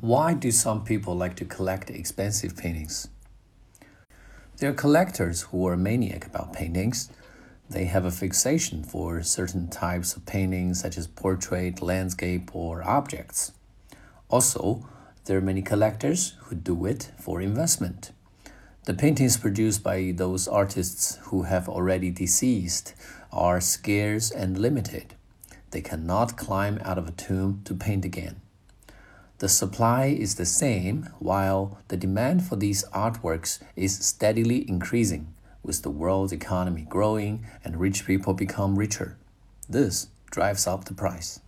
Why do some people like to collect expensive paintings? There are collectors who are maniac about paintings. They have a fixation for certain types of paintings, such as portrait, landscape, or objects. Also, there are many collectors who do it for investment. The paintings produced by those artists who have already deceased are scarce and limited. They cannot climb out of a tomb to paint again. The supply is the same, while the demand for these artworks is steadily increasing, with the world's economy growing and rich people become richer. This drives up the price.